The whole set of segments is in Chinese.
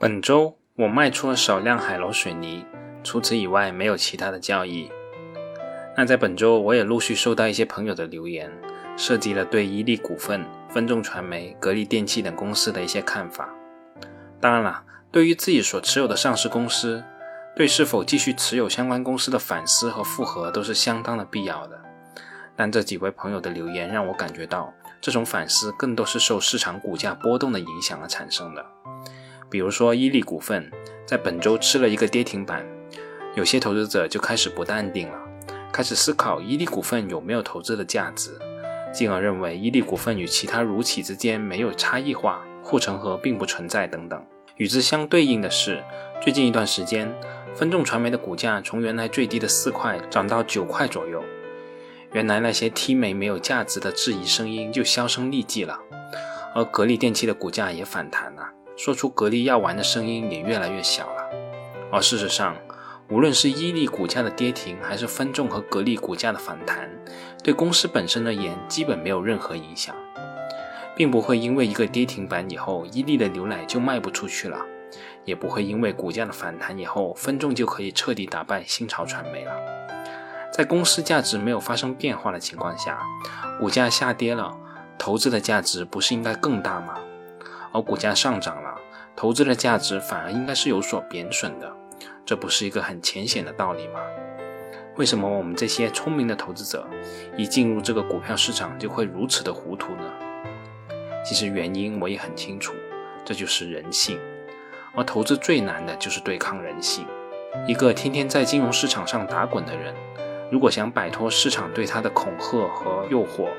本周我卖出了少量海螺水泥，除此以外没有其他的交易。那在本周我也陆续收到一些朋友的留言，涉及了对伊利股份、分众传媒、格力电器等公司的一些看法。当然了，对于自己所持有的上市公司，对是否继续持有相关公司的反思和复核都是相当的必要的。但这几位朋友的留言让我感觉到，这种反思更多是受市场股价波动的影响而产生的。比如说，伊利股份在本周吃了一个跌停板，有些投资者就开始不淡定了，开始思考伊利股份有没有投资的价值，进而认为伊利股份与其他乳企之间没有差异化，护城河并不存在等等。与之相对应的是，最近一段时间，分众传媒的股价从原来最低的四块涨到九块左右，原来那些踢煤没有价值的质疑声音就销声匿迹了，而格力电器的股价也反弹了。说出格力药丸的声音也越来越小了，而事实上，无论是伊利股价的跌停，还是分众和格力股价的反弹，对公司本身而言基本没有任何影响，并不会因为一个跌停板以后，伊利的牛奶就卖不出去了，也不会因为股价的反弹以后，分众就可以彻底打败新潮传媒了。在公司价值没有发生变化的情况下，股价下跌了，投资的价值不是应该更大吗？而股价上涨了，投资的价值反而应该是有所贬损的，这不是一个很浅显的道理吗？为什么我们这些聪明的投资者一进入这个股票市场就会如此的糊涂呢？其实原因我也很清楚，这就是人性。而投资最难的就是对抗人性。一个天天在金融市场上打滚的人，如果想摆脱市场对他的恐吓和诱惑，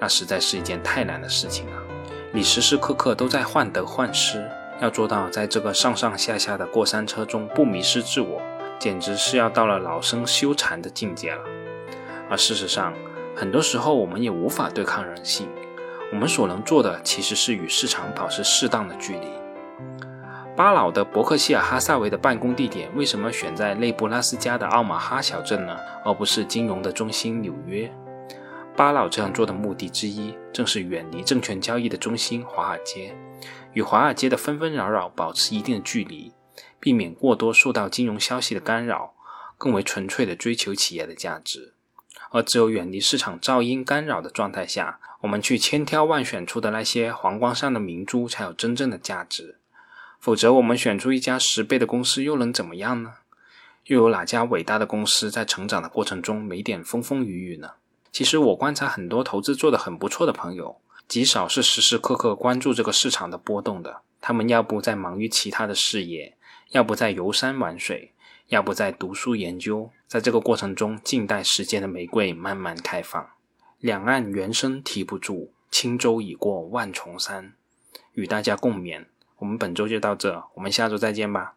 那实在是一件太难的事情了。你时时刻刻都在患得患失，要做到在这个上上下下的过山车中不迷失自我，简直是要到了老生修禅的境界了。而事实上，很多时候我们也无法对抗人性，我们所能做的其实是与市场保持适当的距离。巴老的伯克希尔哈萨维的办公地点为什么选在内布拉斯加的奥马哈小镇呢，而不是金融的中心纽约？巴老这样做的目的之一，正是远离证券交易的中心华尔街，与华尔街的纷纷扰扰保持一定的距离，避免过多受到金融消息的干扰，更为纯粹的追求企业的价值。而只有远离市场噪音干扰的状态下，我们去千挑万选出的那些皇冠上的明珠才有真正的价值。否则，我们选出一家十倍的公司又能怎么样呢？又有哪家伟大的公司在成长的过程中没点风风雨雨呢？其实我观察很多投资做得很不错的朋友，极少是时时刻刻关注这个市场的波动的。他们要不在忙于其他的事业，要不在游山玩水，要不在读书研究。在这个过程中，静待时间的玫瑰慢慢开放。两岸猿声啼不住，轻舟已过万重山。与大家共勉。我们本周就到这，我们下周再见吧。